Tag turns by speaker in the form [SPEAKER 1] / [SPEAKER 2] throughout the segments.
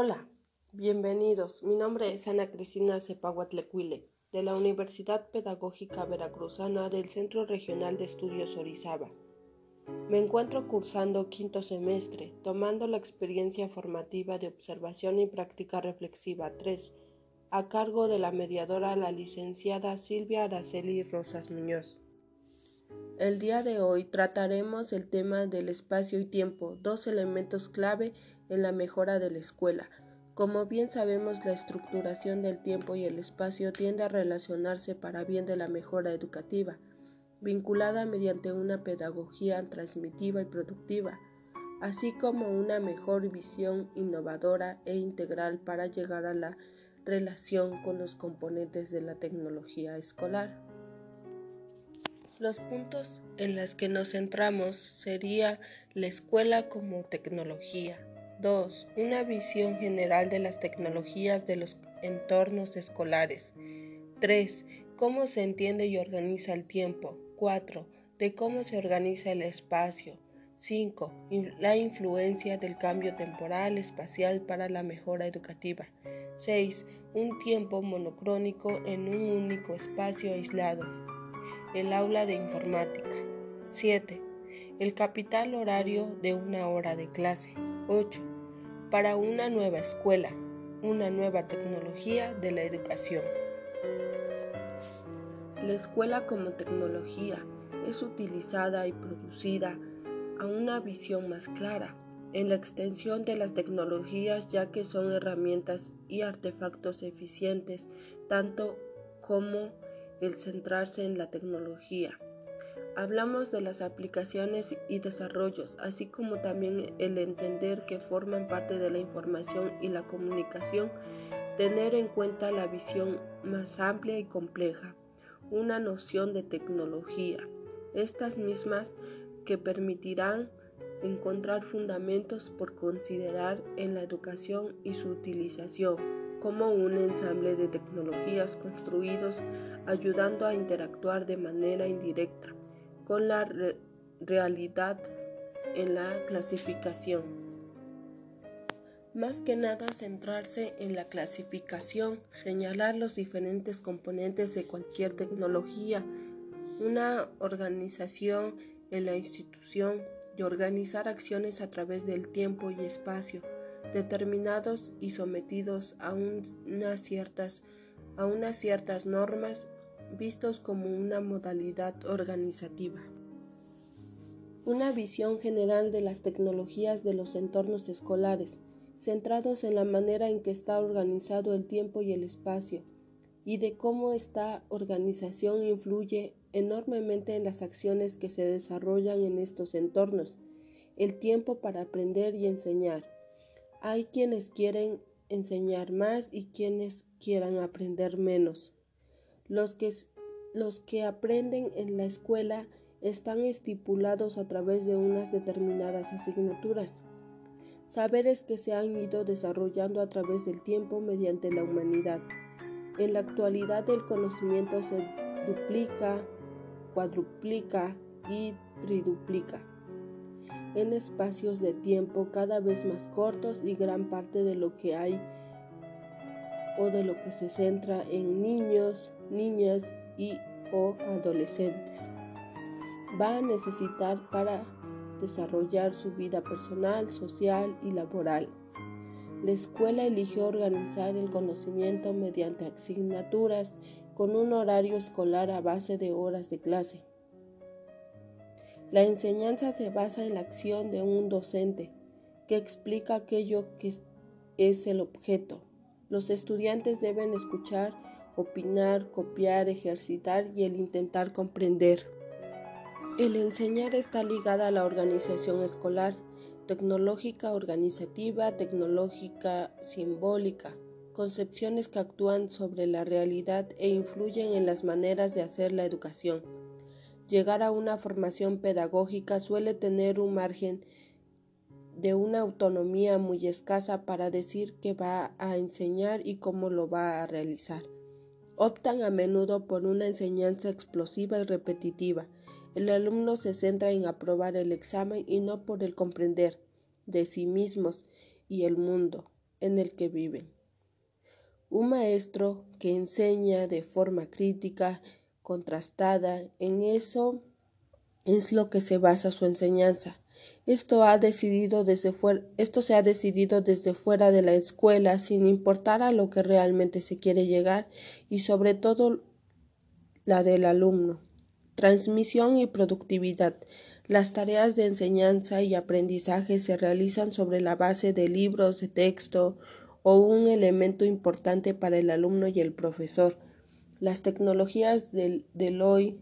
[SPEAKER 1] Hola, bienvenidos. Mi nombre es Ana Cristina Cepahuatlecuile, de la Universidad Pedagógica Veracruzana del Centro Regional de Estudios Orizaba. Me encuentro cursando quinto semestre, tomando la experiencia formativa de observación y práctica reflexiva 3, a cargo de la mediadora la licenciada Silvia Araceli Rosas Muñoz. El día de hoy trataremos el tema del espacio y tiempo, dos elementos clave en la mejora de la escuela. Como bien sabemos, la estructuración del tiempo y el espacio tiende a relacionarse para bien de la mejora educativa, vinculada mediante una pedagogía transmitiva y productiva, así como una mejor visión innovadora e integral para llegar a la relación con los componentes de la tecnología escolar. Los puntos en los que nos centramos sería la escuela como tecnología, 2. Una visión general de las tecnologías de los entornos escolares. 3. Cómo se entiende y organiza el tiempo. 4. De cómo se organiza el espacio. 5. La influencia del cambio temporal espacial para la mejora educativa. 6. Un tiempo monocrónico en un único espacio aislado. El aula de informática. 7. El capital horario de una hora de clase. 8. Para una nueva escuela, una nueva tecnología de la educación. La escuela como tecnología es utilizada y producida a una visión más clara en la extensión de las tecnologías ya que son herramientas y artefactos eficientes tanto como el centrarse en la tecnología. Hablamos de las aplicaciones y desarrollos, así como también el entender que forman parte de la información y la comunicación, tener en cuenta la visión más amplia y compleja, una noción de tecnología, estas mismas que permitirán encontrar fundamentos por considerar en la educación y su utilización como un ensamble de tecnologías construidos ayudando a interactuar de manera indirecta con la realidad en la clasificación. Más que nada centrarse en la clasificación, señalar los diferentes componentes de cualquier tecnología, una organización en la institución y organizar acciones a través del tiempo y espacio, determinados y sometidos a, unas ciertas, a unas ciertas normas vistos como una modalidad organizativa. Una visión general de las tecnologías de los entornos escolares, centrados en la manera en que está organizado el tiempo y el espacio, y de cómo esta organización influye enormemente en las acciones que se desarrollan en estos entornos. El tiempo para aprender y enseñar. Hay quienes quieren enseñar más y quienes quieran aprender menos. Los que, los que aprenden en la escuela están estipulados a través de unas determinadas asignaturas, saberes que se han ido desarrollando a través del tiempo mediante la humanidad. En la actualidad el conocimiento se duplica, cuadruplica y triduplica en espacios de tiempo cada vez más cortos y gran parte de lo que hay o de lo que se centra en niños, niñas y o adolescentes. Va a necesitar para desarrollar su vida personal, social y laboral. La escuela eligió organizar el conocimiento mediante asignaturas con un horario escolar a base de horas de clase. La enseñanza se basa en la acción de un docente que explica aquello que es el objeto. Los estudiantes deben escuchar opinar, copiar, ejercitar y el intentar comprender. El enseñar está ligada a la organización escolar, tecnológica organizativa, tecnológica simbólica, concepciones que actúan sobre la realidad e influyen en las maneras de hacer la educación. Llegar a una formación pedagógica suele tener un margen de una autonomía muy escasa para decir qué va a enseñar y cómo lo va a realizar optan a menudo por una enseñanza explosiva y repetitiva. El alumno se centra en aprobar el examen y no por el comprender de sí mismos y el mundo. en el que viven. Un maestro que enseña de forma crítica, contrastada, en eso es lo que se basa su enseñanza. Esto, ha decidido desde esto se ha decidido desde fuera de la escuela, sin importar a lo que realmente se quiere llegar y sobre todo la del alumno. Transmisión y productividad. Las tareas de enseñanza y aprendizaje se realizan sobre la base de libros de texto o un elemento importante para el alumno y el profesor. Las tecnologías del, del hoy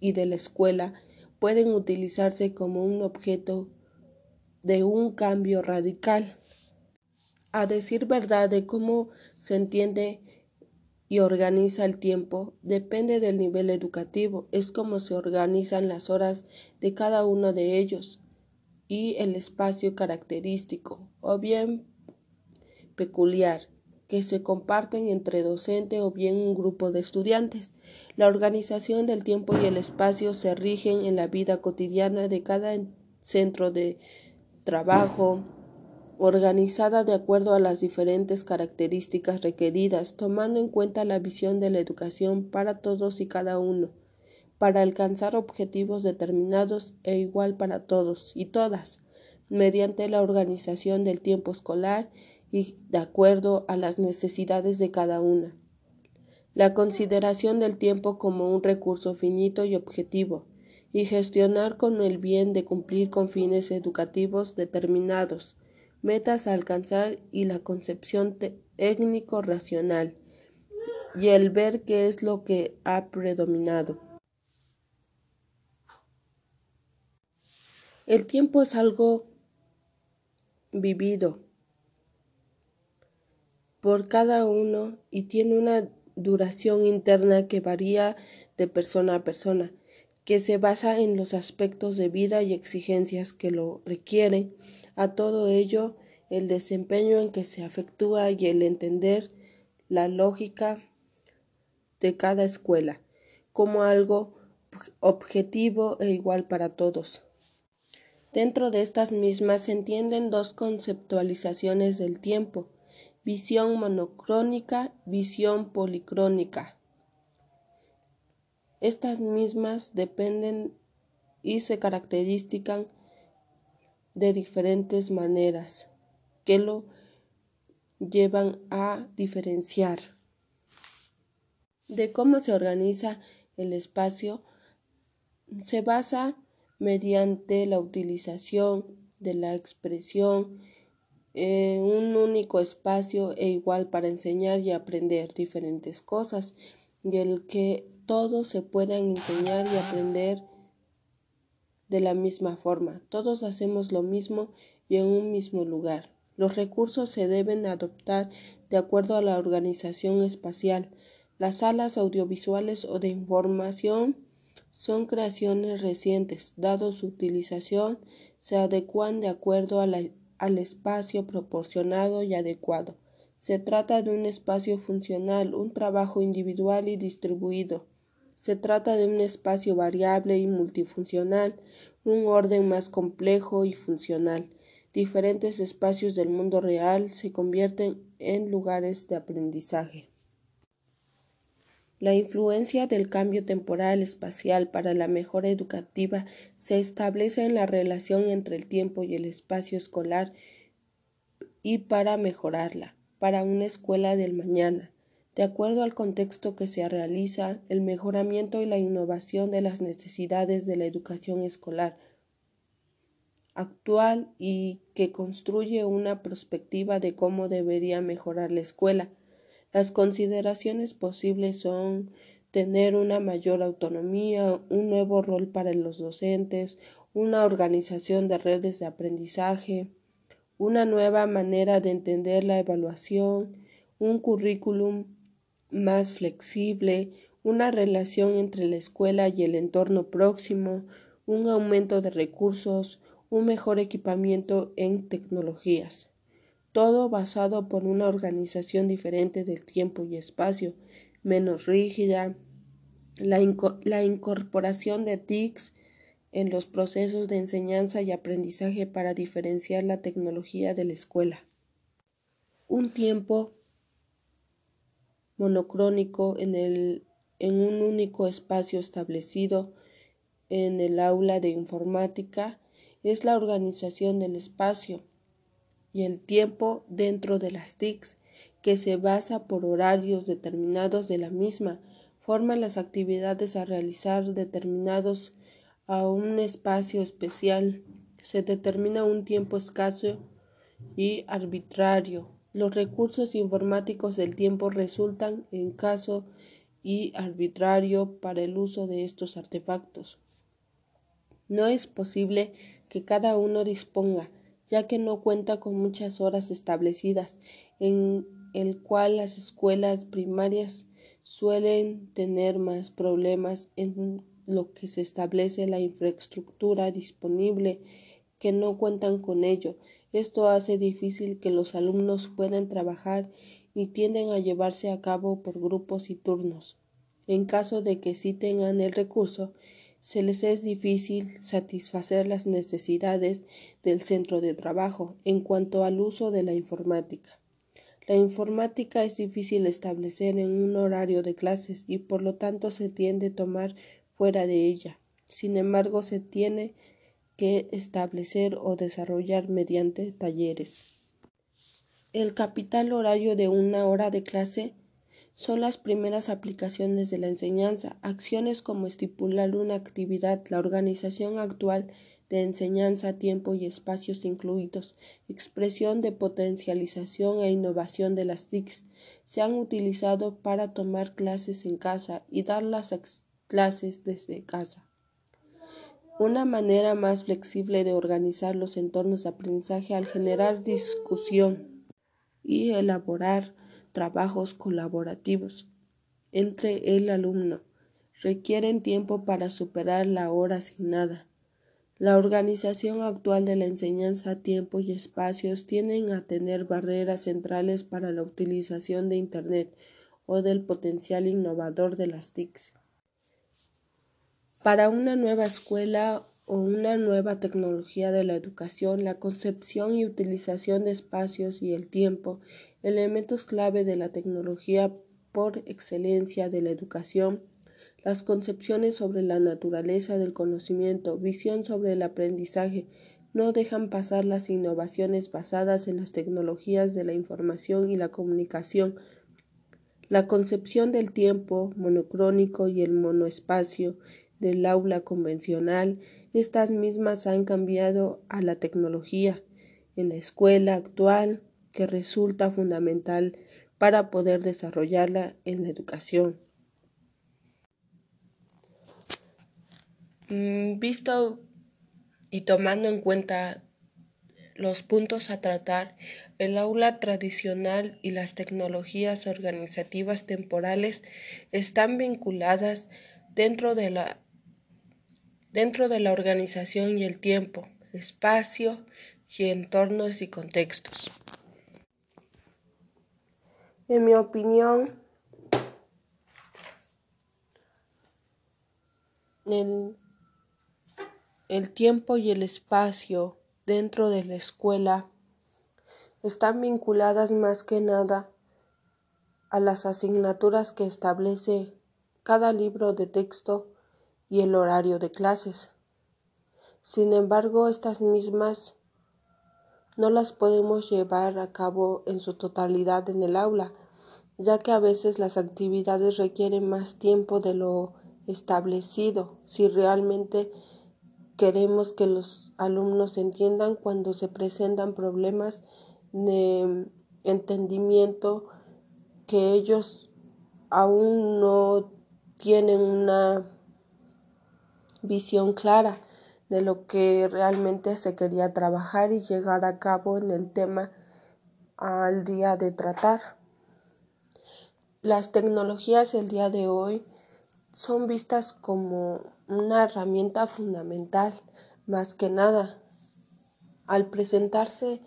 [SPEAKER 1] y de la escuela pueden utilizarse como un objeto de un cambio radical. A decir verdad de cómo se entiende y organiza el tiempo depende del nivel educativo, es como se organizan las horas de cada uno de ellos y el espacio característico o bien peculiar que se comparten entre docente o bien un grupo de estudiantes. La organización del tiempo y el espacio se rigen en la vida cotidiana de cada centro de trabajo, organizada de acuerdo a las diferentes características requeridas, tomando en cuenta la visión de la educación para todos y cada uno, para alcanzar objetivos determinados e igual para todos y todas, mediante la organización del tiempo escolar y de acuerdo a las necesidades de cada una. La consideración del tiempo como un recurso finito y objetivo, y gestionar con el bien de cumplir con fines educativos determinados, metas a alcanzar y la concepción técnico-racional, y el ver qué es lo que ha predominado. El tiempo es algo vivido por cada uno y tiene una duración interna que varía de persona a persona, que se basa en los aspectos de vida y exigencias que lo requieren, a todo ello el desempeño en que se afectúa y el entender la lógica de cada escuela como algo objetivo e igual para todos. Dentro de estas mismas se entienden dos conceptualizaciones del tiempo, visión monocrónica, visión policrónica. Estas mismas dependen y se caracterizan de diferentes maneras que lo llevan a diferenciar de cómo se organiza el espacio se basa mediante la utilización de la expresión en un único espacio e igual para enseñar y aprender diferentes cosas y el que todos se puedan enseñar y aprender de la misma forma. Todos hacemos lo mismo y en un mismo lugar. Los recursos se deben adoptar de acuerdo a la organización espacial. Las salas audiovisuales o de información son creaciones recientes, dado su utilización, se adecuan de acuerdo al espacio proporcionado y adecuado. Se trata de un espacio funcional, un trabajo individual y distribuido. Se trata de un espacio variable y multifuncional, un orden más complejo y funcional. Diferentes espacios del mundo real se convierten en lugares de aprendizaje. La influencia del cambio temporal espacial para la mejora educativa se establece en la relación entre el tiempo y el espacio escolar y para mejorarla, para una escuela del mañana, de acuerdo al contexto que se realiza, el mejoramiento y la innovación de las necesidades de la educación escolar actual y que construye una perspectiva de cómo debería mejorar la escuela las consideraciones posibles son tener una mayor autonomía, un nuevo rol para los docentes, una organización de redes de aprendizaje, una nueva manera de entender la evaluación, un currículum más flexible, una relación entre la escuela y el entorno próximo, un aumento de recursos, un mejor equipamiento en tecnologías todo basado por una organización diferente del tiempo y espacio, menos rígida, la, incorporación de TICs en los procesos de enseñanza y aprendizaje para diferenciar la tecnología de la escuela. un tiempo monocrónico en, el, en un único espacio establecido en el aula de informática es la organización del espacio y el tiempo dentro de las TICs que se basa por horarios determinados de la misma, forma las actividades a realizar determinados a un espacio especial. Se determina un tiempo escaso y arbitrario. Los recursos informáticos del tiempo resultan en caso y arbitrario para el uso de estos artefactos. No es posible que cada uno disponga, ya que no cuenta con muchas horas establecidas, en el cual las escuelas primarias suelen tener más problemas en lo que se establece la infraestructura disponible que no cuentan con ello. Esto hace difícil que los alumnos puedan trabajar y tienden a llevarse a cabo por grupos y turnos. En caso de que sí tengan el recurso, se les es difícil satisfacer las necesidades del centro de trabajo en cuanto al uso de la informática. La informática es difícil establecer en un horario de clases y por lo tanto se tiende a tomar fuera de ella. Sin embargo, se tiene que establecer o desarrollar mediante talleres. El capital horario de una hora de clase son las primeras aplicaciones de la enseñanza, acciones como estipular una actividad, la organización actual de enseñanza, tiempo y espacios incluidos, expresión de potencialización e innovación de las TICs, se han utilizado para tomar clases en casa y dar las clases desde casa. Una manera más flexible de organizar los entornos de aprendizaje al generar discusión y elaborar trabajos colaborativos entre el alumno requieren tiempo para superar la hora asignada la organización actual de la enseñanza, tiempo y espacios tienden a tener barreras centrales para la utilización de Internet o del potencial innovador de las TICs. Para una nueva escuela o una nueva tecnología de la educación, la concepción y utilización de espacios y el tiempo, elementos clave de la tecnología por excelencia de la educación, las concepciones sobre la naturaleza del conocimiento, visión sobre el aprendizaje, no dejan pasar las innovaciones basadas en las tecnologías de la información y la comunicación, la concepción del tiempo monocrónico y el monoespacio del aula convencional, estas mismas han cambiado a la tecnología en la escuela actual que resulta fundamental para poder desarrollarla en la educación. Mm, visto y tomando en cuenta los puntos a tratar, el aula tradicional y las tecnologías organizativas temporales están vinculadas dentro de la, dentro de la organización y el tiempo, espacio y entornos y contextos. En mi opinión, el el tiempo y el espacio dentro de la escuela están vinculadas más que nada a las asignaturas que establece cada libro de texto y el horario de clases. Sin embargo, estas mismas no las podemos llevar a cabo en su totalidad en el aula, ya que a veces las actividades requieren más tiempo de lo establecido. Si realmente Queremos que los alumnos entiendan cuando se presentan problemas de entendimiento que ellos aún no tienen una visión clara de lo que realmente se quería trabajar y llegar a cabo en el tema al día de tratar. Las tecnologías el día de hoy son vistas como una herramienta fundamental, más que nada. Al presentarse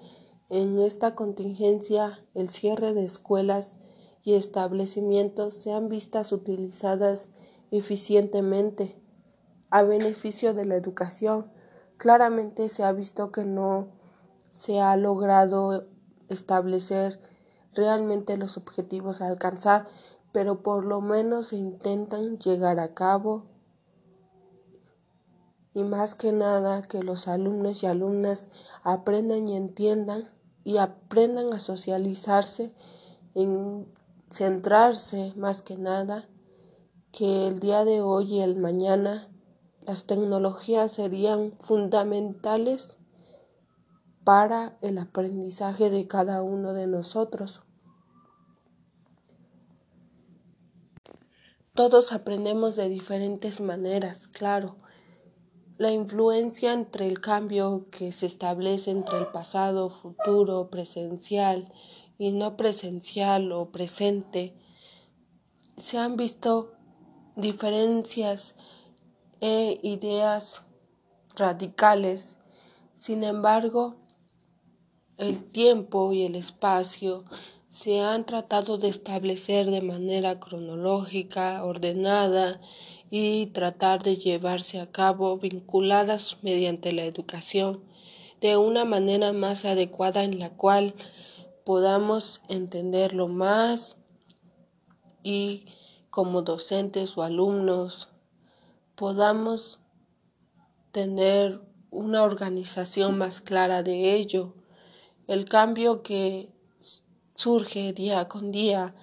[SPEAKER 1] en esta contingencia el cierre de escuelas y establecimientos sean vistas utilizadas eficientemente a beneficio de la educación. Claramente se ha visto que no se ha logrado establecer realmente los objetivos a alcanzar, pero por lo menos se intentan llegar a cabo y más que nada que los alumnos y alumnas aprendan y entiendan y aprendan a socializarse, en centrarse más que nada que el día de hoy y el mañana las tecnologías serían fundamentales para el aprendizaje de cada uno de nosotros. Todos aprendemos de diferentes maneras, claro. La influencia entre el cambio que se establece entre el pasado, futuro, presencial y no presencial o presente, se han visto diferencias e ideas radicales. Sin embargo, el tiempo y el espacio se han tratado de establecer de manera cronológica, ordenada y tratar de llevarse a cabo vinculadas mediante la educación de una manera más adecuada en la cual podamos entenderlo más y como docentes o alumnos podamos tener una organización más clara de ello. El cambio que surge día con día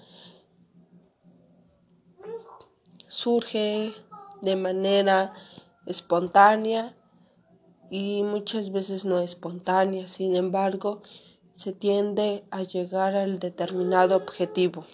[SPEAKER 1] surge de manera espontánea y muchas veces no espontánea, sin embargo, se tiende a llegar al determinado objetivo.